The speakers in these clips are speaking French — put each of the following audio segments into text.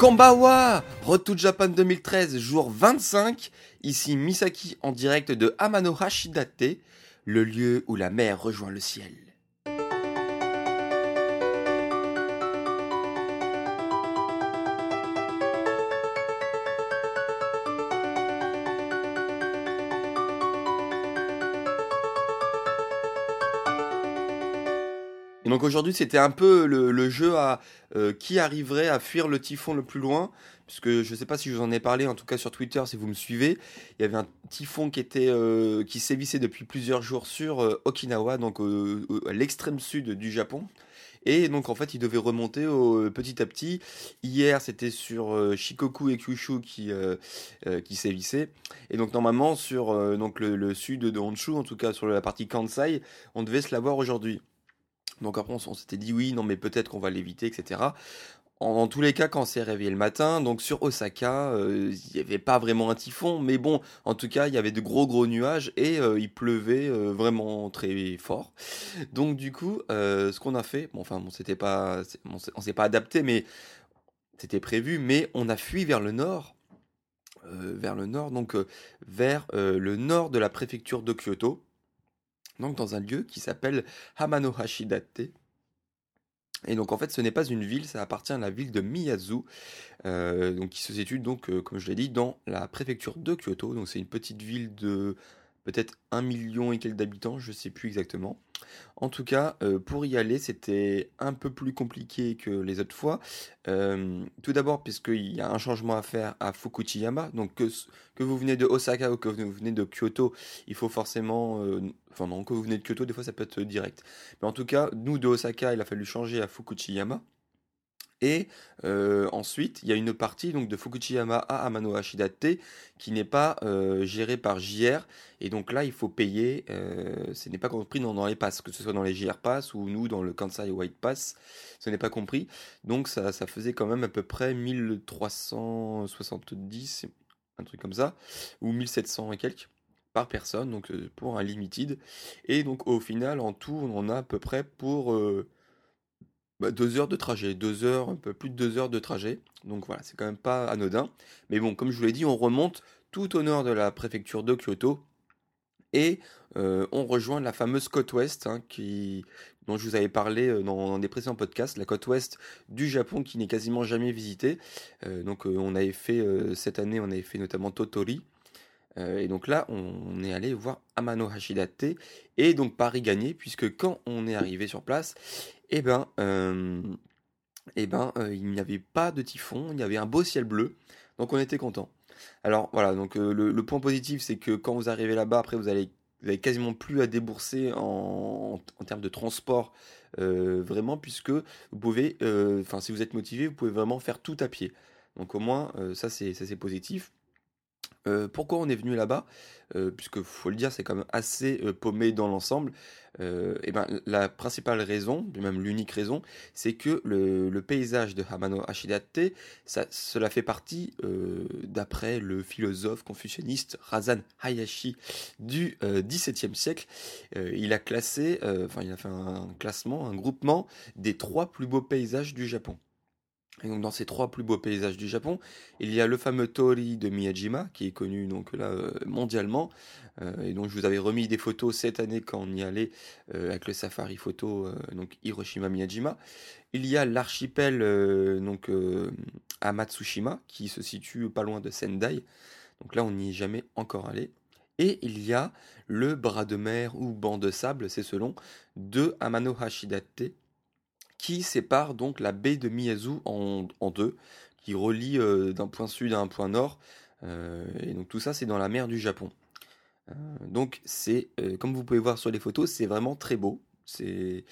Kombawa Road to Japan 2013, jour 25. Ici Misaki en direct de Amano Hashidate, le lieu où la mer rejoint le ciel. Donc aujourd'hui, c'était un peu le, jeu à euh, qui arriverait à fuir le typhon le plus loin. Puisque je ne sais pas si je vous en ai parlé, en tout cas sur Twitter, si vous me suivez, il y avait un typhon qui était euh, qui sévissait depuis plusieurs jours sur euh, Okinawa, donc à l'extrême sud du Japon. Et donc en fait, il devait remonter au, petit à petit. Hier, c'était sur Shikoku et Kyushu qui qui sévissaient. Et donc normalement sur donc le, le, sud de Honshu, en tout cas sur la partie Kansai, on devait se l'avoir aujourd'hui. Donc après, on, s'était dit oui, non, mais peut-être qu'on va l'éviter, etc. En, tous les cas, quand on s'est réveillé le matin, donc sur Osaka, euh, il n'y avait pas vraiment un typhon, mais bon, en tout cas, il y avait de gros gros nuages et euh, il pleuvait euh, vraiment très fort. Donc du coup, ce qu'on a fait, bon, enfin, bon, c'était pas, on s'est pas adapté, mais c'était prévu, mais on a fui vers le nord. vers le nord, donc vers le nord de la préfecture de Kyoto, donc dans un lieu qui s'appelle Hamano Hashidate. Et donc en fait ce n'est pas une ville, ça appartient à la ville de Miyazu, euh, qui se situe donc euh, comme je l'ai dit dans la préfecture de Kyoto. Donc c'est une petite ville de peut-être un million et quelques d'habitants, je ne sais plus exactement. En tout cas, euh, pour y aller, c'était un peu plus compliqué que les autres fois. Euh, tout d'abord, puisqu'il y a un changement à faire à Fukuchiyama. Donc, que, vous venez de Osaka ou que vous venez de Kyoto, il faut forcément. Euh, enfin, non, que vous venez de Kyoto, des fois ça peut être direct. Mais en tout cas, nous de Osaka, il a fallu changer à Fukuchiyama. Et euh, ensuite, il y a une partie donc de Fukuchiyama à Amano Hashidate qui n'est pas euh, gérée par JR. Et donc là, il faut payer. Euh, ce n'est pas compris dans, les passes, que ce soit dans les JR Pass ou nous dans le Kansai White Pass. Ce n'est pas compris. Donc ça, ça faisait quand même à peu près 1370, un truc comme ça, ou 1700 et quelques par personne, donc pour un limited. Et donc au final, en tout, on en a à peu près pour bah, deux heures de trajet, deux heures, un peu plus de deux heures de trajet. Donc voilà, c'est quand même pas anodin. Mais bon, comme je vous l'ai dit, on remonte tout au nord de la préfecture de Kyoto et euh, on rejoint la fameuse côte ouest hein, dont je vous avais parlé euh, dans, des précédents podcasts, la côte ouest du Japon qui n'est quasiment jamais visitée. Euh, donc on avait fait cette année, on avait fait notamment Totori. et donc là, on, est allé voir Amano Hashidate et donc Paris gagné puisque quand on est arrivé sur place, eh ben, eh ben il n'y avait pas de typhon, il y avait un beau ciel bleu, donc on était content. Alors voilà, donc le, point positif, c'est que quand vous arrivez là-bas, après vous allez, vous quasiment plus à débourser en, termes de transport, vraiment, puisque vous pouvez, enfin si vous êtes motivé, vous pouvez vraiment faire tout à pied. Donc au moins, ça c'est positif. Euh, pourquoi on est venu là-bas? Euh, Puisque faut le dire, c'est quand même assez euh, paumé dans l'ensemble. et ben, la principale raison, même l'unique raison, c'est que le, paysage de Hamano Hashidate, ça, cela fait partie, d'après le philosophe confucianiste Razan Hayashi du XVIIe siècle, il a classé, enfin il a fait un classement, un groupement des trois plus beaux paysages du Japon. Donc dans ces trois plus beaux paysages du Japon, il y a le fameux Tori de Miyajima, qui est connu donc là euh, mondialement, euh, et dont je vous avais remis des photos cette année quand on y allait euh, avec le safari photo donc Hiroshima Miyajima. Il y a l'archipel donc à Matsushima, qui se situe pas loin de Sendai. Donc là, on n'y est jamais encore allé. Et il y a le bras de mer ou banc de sable, c'est selon, de Amano Hashidate, qui sépare donc la baie de Miyazu en, deux, qui relie d'un point sud à un point nord. et donc tout ça, c'est dans la mer du Japon. donc c'est, comme vous pouvez voir sur les photos, c'est vraiment très beau. C'est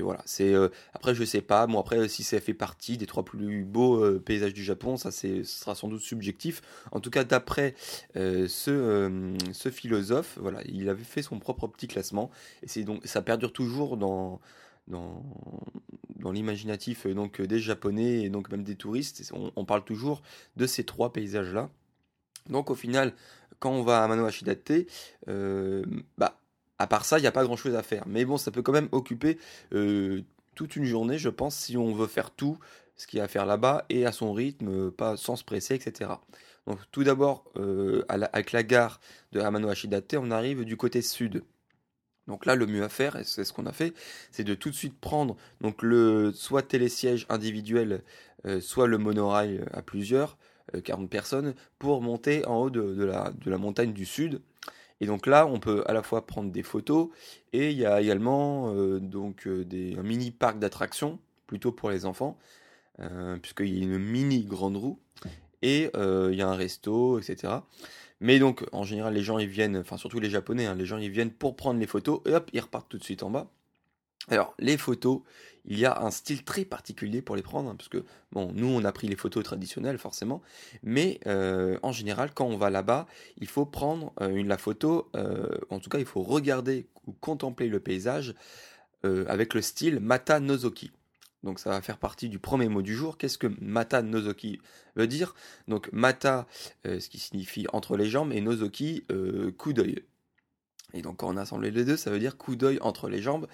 voilà, c'est après je sais pas, bon après si ça fait partie des trois plus beaux paysages du Japon, ça c'est ce sera sans doute subjectif. En tout cas d'après ce, ce philosophe, voilà, il avait fait son propre petit classement et c'est donc ça perdure toujours dans dans, l'imaginatif donc des japonais et donc même des touristes, on, parle toujours de ces trois paysages là. Donc au final, quand on va à Mano euh, bah à part ça, il n'y a pas grand chose à faire. Mais bon, ça peut quand même occuper euh, toute une journée, je pense, si on veut faire tout ce qu'il y a à faire là-bas et à son rythme, pas sans se presser, etc. Donc tout d'abord, euh, avec la gare de Hamano Hashidate, on arrive du côté sud. Donc là, le mieux à faire, et c'est ce qu'on a fait, c'est de tout de suite prendre donc le soit télésiège individuel, euh, soit le monorail à plusieurs, 40 personnes, pour monter en haut de, la, de la montagne du sud. Et donc là, on peut à la fois prendre des photos et il y a également euh, donc euh, des, un mini parc d'attractions, plutôt pour les enfants, euh, puisqu'il y a une mini grande roue et il y a un resto, etc. Mais donc en général, les gens ils viennent, enfin surtout les Japonais, hein, les gens ils viennent pour prendre les photos et hop, ils repartent tout de suite en bas. Alors, les photos, il y a un style très particulier pour les prendre, hein, parce que, bon, nous, on a pris les photos traditionnelles, forcément, mais euh, en général, quand on va là-bas, il faut prendre euh, la photo, euh, en tout cas, il faut regarder ou contempler le paysage avec le style Mata Nozoki. Donc ça va faire partie du premier mot du jour. Qu'est-ce que Mata Nozoki veut dire? Donc Mata, ce qui signifie entre les jambes, et Nozoki, coup d'œil. Et donc quand on a assemblé les deux, ça veut dire coup d'œil entre les jambes.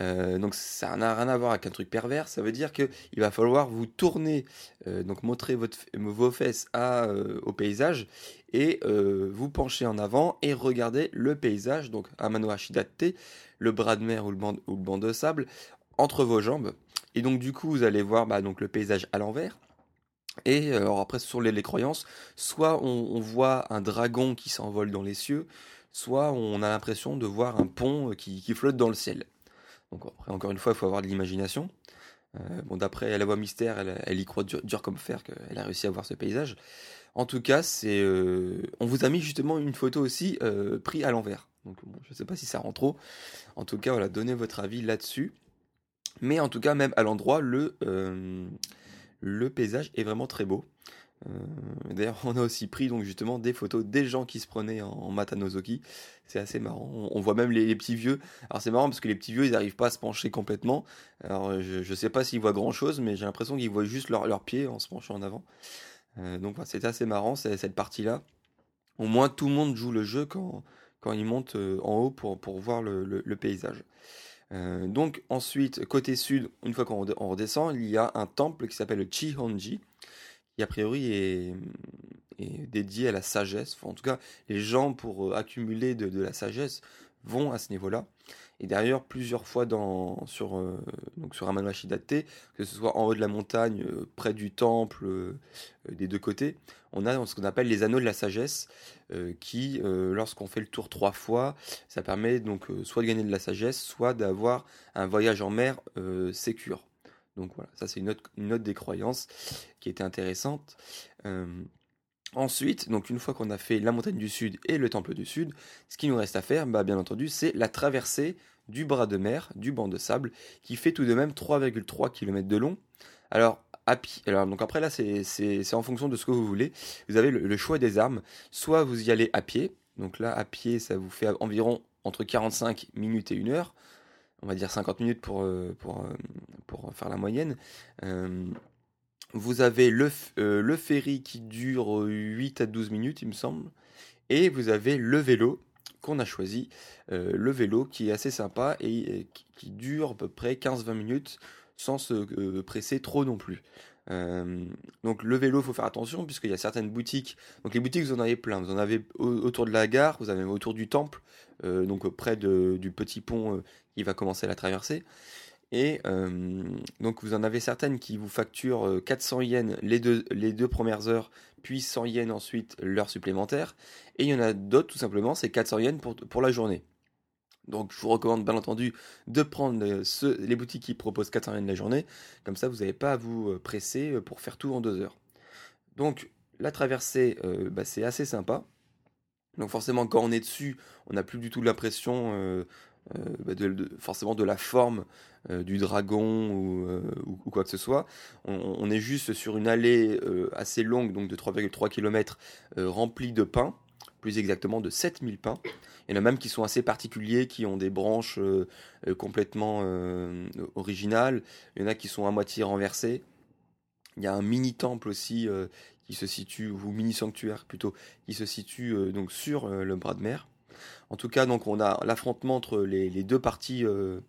Euh, donc ça n'a rien à voir avec un truc pervers. Ça veut dire que il va falloir vous tourner, euh, donc montrer vos fesses euh, au paysage et vous pencher en avant et regarder le paysage, donc Amano Hashidate, le bras de mer ou le banc de sable, entre vos jambes. Et donc du coup vous allez voir bah, donc le paysage à l'envers. Et alors après sur les, croyances, soit on, voit un dragon qui s'envole dans les cieux, soit on a l'impression de voir un pont euh, qui, flotte dans le ciel. Donc après, encore une fois, il faut avoir de l'imagination. Euh, bon, d'après la voix mystère, elle, y croit dur, comme fer qu'elle a réussi à voir ce paysage. En tout cas, c'est, euh, on vous a mis justement une photo aussi prise à l'envers. Donc je ne sais pas si ça rend trop. En tout cas, voilà, donnez votre avis là-dessus. Mais en tout cas, même à l'endroit, le, le paysage est vraiment très beau. Euh, d'ailleurs, on a aussi pris donc justement des photos des gens qui se prenaient en, Matanozoki. C'est assez marrant. On, voit même les, petits vieux. Alors c'est marrant parce que les petits vieux, ils n'arrivent pas à se pencher complètement. Alors je, ne sais pas s'ils voient grand chose, mais j'ai l'impression qu'ils voient juste leurs pieds en se penchant en avant. Euh, donc c'est assez marrant cette partie-là. Au moins tout le monde joue le jeu quand, quand il monte euh, en haut pour, pour voir le, paysage. Donc ensuite, côté sud, une fois qu'on redescend, il y a un temple qui s'appelle le Chihonji qui a priori est, dédié à la sagesse. en tout cas, les gens, pour euh, accumuler de, la sagesse, vont à ce niveau-là. Et d'ailleurs, plusieurs fois dans, sur, euh, que ce soit en haut de la montagne, euh, près du temple, des deux côtés, on a ce qu'on appelle les anneaux de la sagesse, qui, lorsqu'on fait le tour trois fois, ça permet donc soit de gagner de la sagesse, soit d'avoir un voyage en mer sécure. Donc voilà, ça c'est une autre, une des croyances qui était intéressante. Euh, ensuite, donc une fois qu'on a fait la montagne du sud et le temple du sud, ce qui nous reste à faire, bah, bien entendu, c'est la traversée du bras de mer, du banc de sable, qui fait tout de même 3,3 km de long. Alors, alors donc après là, c'est en fonction de ce que vous voulez. Vous avez le, choix des armes. Soit vous y allez à pied, donc là, à pied, ça vous fait environ entre 45 minutes et 1 heure on va dire 50 minutes pour, euh, euh, pour faire la moyenne. Euh, vous avez le, le ferry qui dure 8 à 12 minutes, il me semble. Et vous avez le vélo qu'on a choisi. le vélo qui est assez sympa et qui dure à peu près 15-20 minutes sans se presser trop non plus. donc le vélo, il faut faire attention puisqu'il y a certaines boutiques. Donc les boutiques, vous en avez plein. Vous en avez autour de la gare, vous avez autour du temple, donc près du petit pont qui va commencer la traversée. Et euh, donc vous en avez certaines qui vous facturent 400 euh, yens les deux, les deux premières heures, puis 100 yens ensuite l'heure supplémentaire. Et il y en a d'autres tout simplement, c'est 400 yens pour, pour la journée. Donc je vous recommande bien entendu de prendre les boutiques qui proposent 400 yens de la journée. Comme ça, vous n'avez pas à vous presser pour faire tout en deux heures. Donc la traversée, bah, c'est assez sympa. Donc forcément, quand on est dessus, on n'a plus du tout l'impression bah, de, forcément de la forme du dragon ou, quoi que ce soit. On, est juste sur une allée assez longue, donc de 3,3 km, remplie de pins, plus exactement de 7000 pins. Il y en a même qui sont assez particuliers, qui ont des branches complètement originales. Il y en a qui sont à moitié renversées. Il y a un mini temple aussi qui se situe, ou mini sanctuaire plutôt, qui se situe donc sur le bras de mer. En tout cas, donc on a l'affrontement entre les, deux parties euh,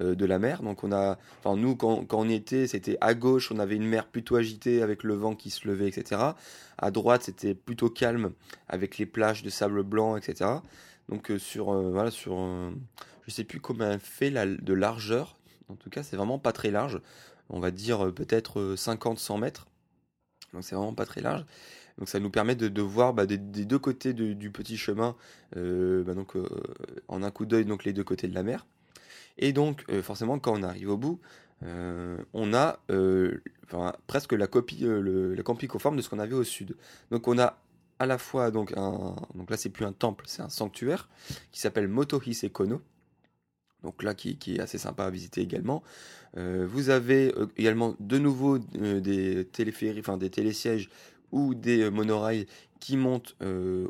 euh, de la mer. Donc on a, enfin nous quand, on était, c'était à gauche, on avait une mer plutôt agitée avec le vent qui se levait, etc. À droite, c'était plutôt calme avec les plages de sable blanc, etc. Donc euh, sur, voilà, sur, je sais plus elle fait de largeur. En tout cas, c'est vraiment pas très large. On va dire peut-être 50-100 mètres. Donc c'est vraiment pas très large. Donc ça nous permet de, voir bah, des, deux côtés du petit chemin, euh, bah, donc, euh, en un coup d'œil, donc les deux côtés de la mer. Et donc euh, forcément, quand on arrive au bout, on a presque la copie, la conforme de ce qu'on avait au sud. Donc on a à la fois donc un, donc là c'est plus un temple, c'est un sanctuaire qui s'appelle Motohise Kono. Donc là qui, qui, est assez sympa à visiter également. vous avez également de nouveau des téléphériques, enfin des télésièges ou des euh, monorails qui montent euh,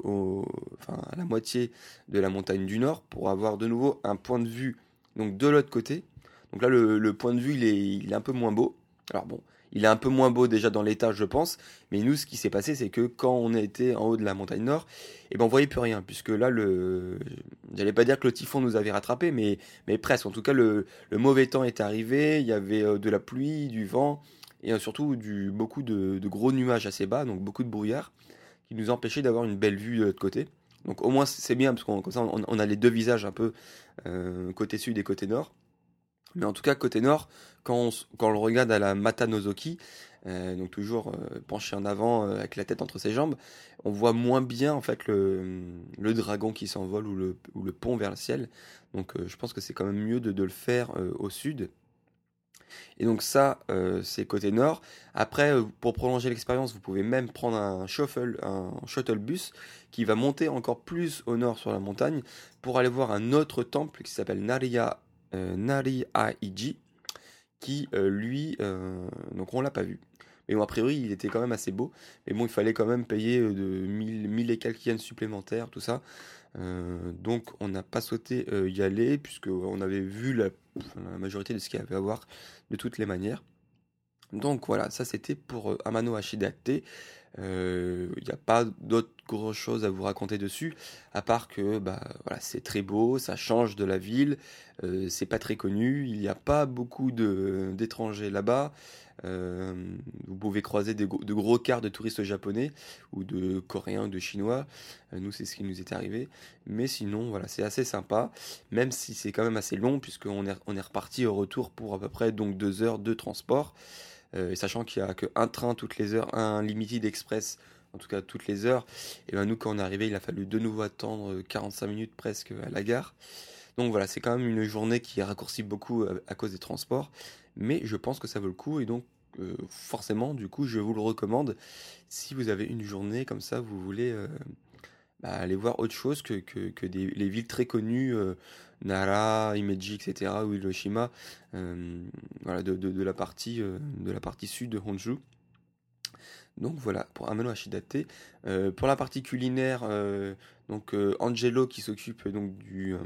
à la moitié de la montagne du nord pour avoir de nouveau un point de vue donc de l'autre côté. Donc là, le, point de vue, il est, il est, un peu moins beau. Alors bon, il est un peu moins beau déjà dans l'état, je pense. Mais nous, ce qui s'est passé, c'est que quand on était en haut de la montagne nord, eh ben, on voyait plus rien. Puisque là, le, j'allais pas dire que le typhon nous avait rattrapé, mais, mais presque. En tout cas, le, le mauvais temps est arrivé. Il y avait euh, de la pluie, du vent et euh, surtout du, beaucoup de, gros nuages assez bas, donc beaucoup de brouillard, qui nous empêchait d'avoir une belle vue de l'autre côté. Donc au moins c'est bien, parce qu'on on, a les deux visages un peu, euh, côté sud et côté nord. Mais en tout cas, côté nord, quand on, regarde à la Mata Nozoki, euh, donc toujours penché en avant avec la tête entre ses jambes, on voit moins bien en fait le, dragon qui s'envole ou le, pont vers le ciel. Donc je pense que c'est quand même mieux de le faire au sud et donc ça, euh, c'est côté nord. Après, euh, pour prolonger l'expérience, vous pouvez même prendre un shuttle bus qui va monter encore plus au nord sur la montagne pour aller voir un autre temple qui s'appelle Nariya, euh, qui lui, donc on l'a pas vu. Mais bon, a priori, il était quand même assez beau. Mais bon, il fallait quand même payer de 1000, 1000 et quelques yens supplémentaires, tout ça. donc on n'a pas souhaité y aller puisqu'on avait vu la la majorité de ce qu'il y avait à voir de toutes les manières. Donc voilà, ça c'était pour euh, Amano Hashidate. Il euh, n'y a pas d'autre grosse chose à vous raconter dessus, à part que bah, c'est très beau, ça change de la ville, euh, c'est pas très connu, il n'y a pas beaucoup d'étrangers là-bas. Euh, vous pouvez croiser de, gros quarts de touristes japonais ou de coréens ou de chinois. Euh, nous, c'est ce qui nous est arrivé. Mais sinon, voilà, c'est assez sympa, même si c'est quand même assez long, puisqu'on est, on est reparti au retour pour à peu près donc deux heures de transport. Euh, sachant qu'il n'y a qu'un train toutes les heures, un Limited Express en tout cas toutes les heures. Et ben nous, quand on est arrivé, il a fallu de nouveau attendre 45 minutes presque à la gare. Donc voilà, c'est quand même une journée qui raccourci beaucoup à cause des transports mais je pense que ça vaut le coup et donc euh, forcément du coup je vous le recommande si vous avez une journée comme ça vous voulez euh, bah, aller voir autre chose que, les villes très connues euh, Nara, Imeji, etc. ou Hiroshima de, la partie, sud de Honju. Donc voilà, pour Amano Hashidate. pour la partie culinaire, donc Angelo qui s'occupe donc du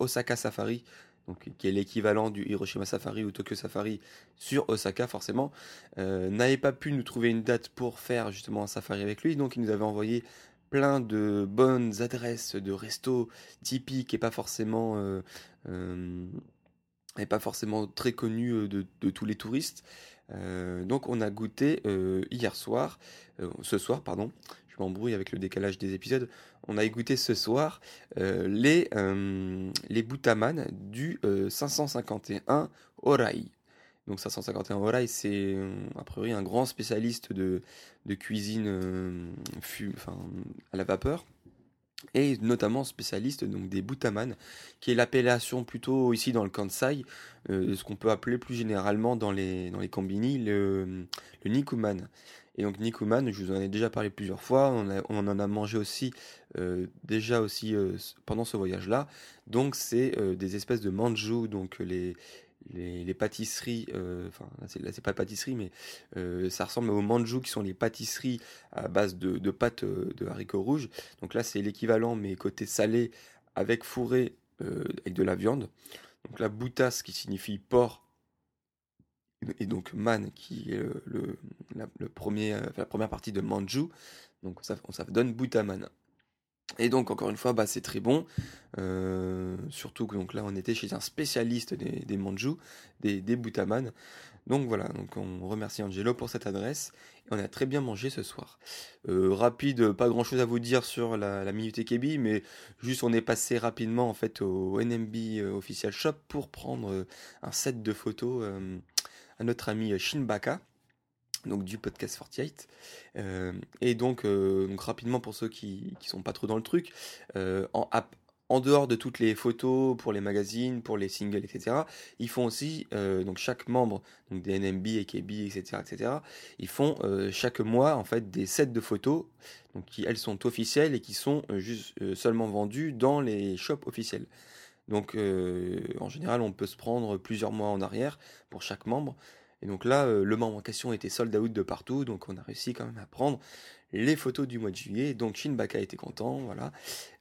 Osaka Safari, donc, qui est l'équivalent du Hiroshima Safari ou Tokyo Safari sur Osaka forcément, euh, n'avait pas pu nous trouver une date pour faire justement un safari avec lui, donc il nous avait envoyé plein de bonnes adresses de restos typiques et pas forcément euh, euh, et pas forcément très connus de, de tous les touristes. donc on a goûté hier soir, ce soir pardon, je avec le décalage des épisodes, on a goûté ce soir euh, les, euh, les Boutaman du 551 euh, Orai. Donc 551 Orai, c'est a priori un grand spécialiste de, de cuisine à la vapeur. Et notamment spécialiste donc des Butaman, qui est l'appellation plutôt ici dans le Kansai, euh, ce qu'on peut appeler plus généralement dans les, dans combini, le, Nikuman. Et donc Nikuman, je vous en ai déjà parlé plusieurs fois, on, en a mangé aussi euh, déjà aussi euh, pendant ce voyage-là. Donc c'est des espèces de manju, donc les, les, pâtisseries, euh, enfin là c'est pas pâtisserie, mais euh, ça ressemble aux manju qui sont les pâtisseries à base de, de pâtes euh, de haricots rouges. Donc là c'est l'équivalent, mais côté salé avec fourré avec de la viande. Donc la boutas qui signifie porc et donc man qui est le, le, premier, la première partie de manju. Donc ça, ça donne boutaman. Et donc encore une fois, bah, c'est très bon. Euh, surtout que donc là, on était chez un spécialiste des, des des, des. Donc voilà, donc on remercie Angelo pour cette adresse. Et on a très bien mangé ce soir. Euh, rapide, pas grand chose à vous dire sur la, la Minute mais juste on est passé rapidement en fait au NMB euh, Official Shop pour prendre un set de photos à notre ami Shinbaka donc du podcast 48. Euh, et donc, euh, donc, rapidement pour ceux qui ne sont pas trop dans le truc, euh, en, en dehors de toutes les photos pour les magazines, pour les singles, etc., ils font aussi, donc chaque membre donc des NMB, AKB, etc., etc., ils font chaque mois en fait des sets de photos donc qui elles sont officielles et qui sont juste seulement vendues dans les shops officiels. Donc en général, on peut se prendre plusieurs mois en arrière pour chaque membre. Et donc là, euh, le membre en question était sold out de partout, donc on a réussi quand même à prendre les photos du mois de juillet. Donc Shinbaka était content, voilà.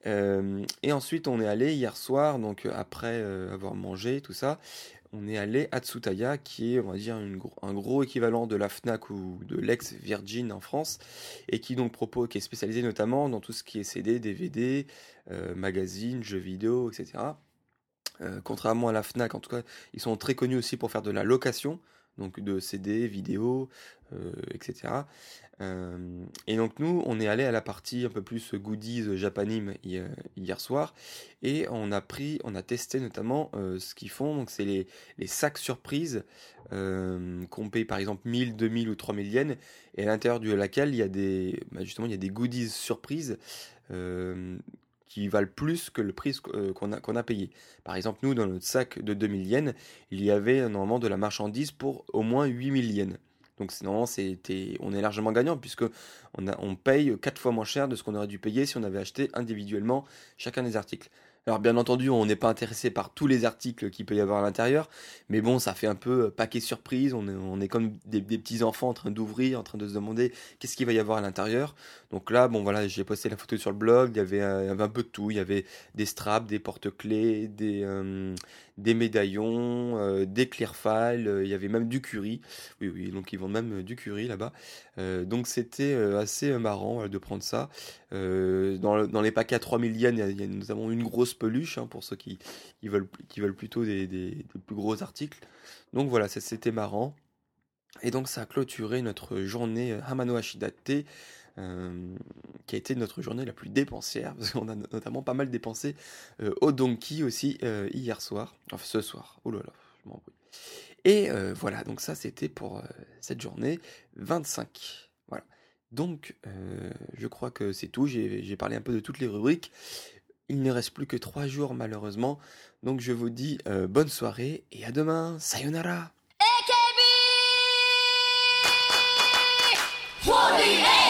Euh, et ensuite, on est allé hier soir, donc euh, après avoir mangé tout ça, on est allé à Tsutaya, qui est, on va dire, un gros équivalent de la Fnac ou de l'ex Virgin en France, et qui donc propose, qui est spécialisé notamment dans tout ce qui est CD, DVD, magazines, jeux vidéo, etc. contrairement à la Fnac, en tout cas, ils sont très connus aussi pour faire de la location donc de CD, vidéo, euh, etc. Euh, et donc nous, on est allé à la partie un peu plus goodies japanime hier soir, et on a pris, on a testé notamment euh, ce qu'ils font. Donc c'est les, sacs surprises qu'on paye par exemple 1000, 2000 ou 3000 yens, et à l'intérieur de laquelle il y a des, bah, justement, il y a des goodies surprises qui valent plus que le prix euh, qu'on a, payé. Par exemple, nous, dans notre sac de 2000 yens, il y avait normalement de la marchandise pour au moins 8000 yens. Donc normalement, c'était, on est largement gagnant puisque on paye 4 fois moins cher de ce qu'on aurait dû payer si on avait acheté individuellement chacun des articles. Alors bien entendu, on n'est pas intéressé par tous les articles qu'il peut y avoir à l'intérieur, mais bon, ça fait un peu euh, paquet surprise, on est, comme des, petits enfants en train d'ouvrir, en train de se demander qu'est-ce qu'il va y avoir à l'intérieur. Donc là, bon voilà, j'ai posté la photo sur le blog, il y avait, euh, un peu de tout, il y avait des straps, des porte-clés, des, euh, des médaillons, euh, des clear files, euh, il y avait même du curry. Oui, oui, donc ils vendent même euh, du curry là-bas. donc c'était assez marrant de prendre ça. Dans, les paquets à 3000 yens, il y a, nous avons une grosse peluche hein, pour ceux qui, veulent, plutôt des, des, plus gros articles. Donc voilà, c'était marrant. Et donc ça a clôturé notre journée Hamano Hashidate. Euh, qui a été notre journée la plus dépensière, parce qu'on a notamment pas mal dépensé euh, au Donkey aussi euh, hier soir, enfin ce soir, oh je. Et voilà, donc ça c'était pour cette journée 25. Voilà. Donc je crois que c'est tout, j'ai parlé un peu de toutes les rubriques. Il ne reste plus que trois jours malheureusement, donc je vous dis bonne soirée et à demain, sayonara. 48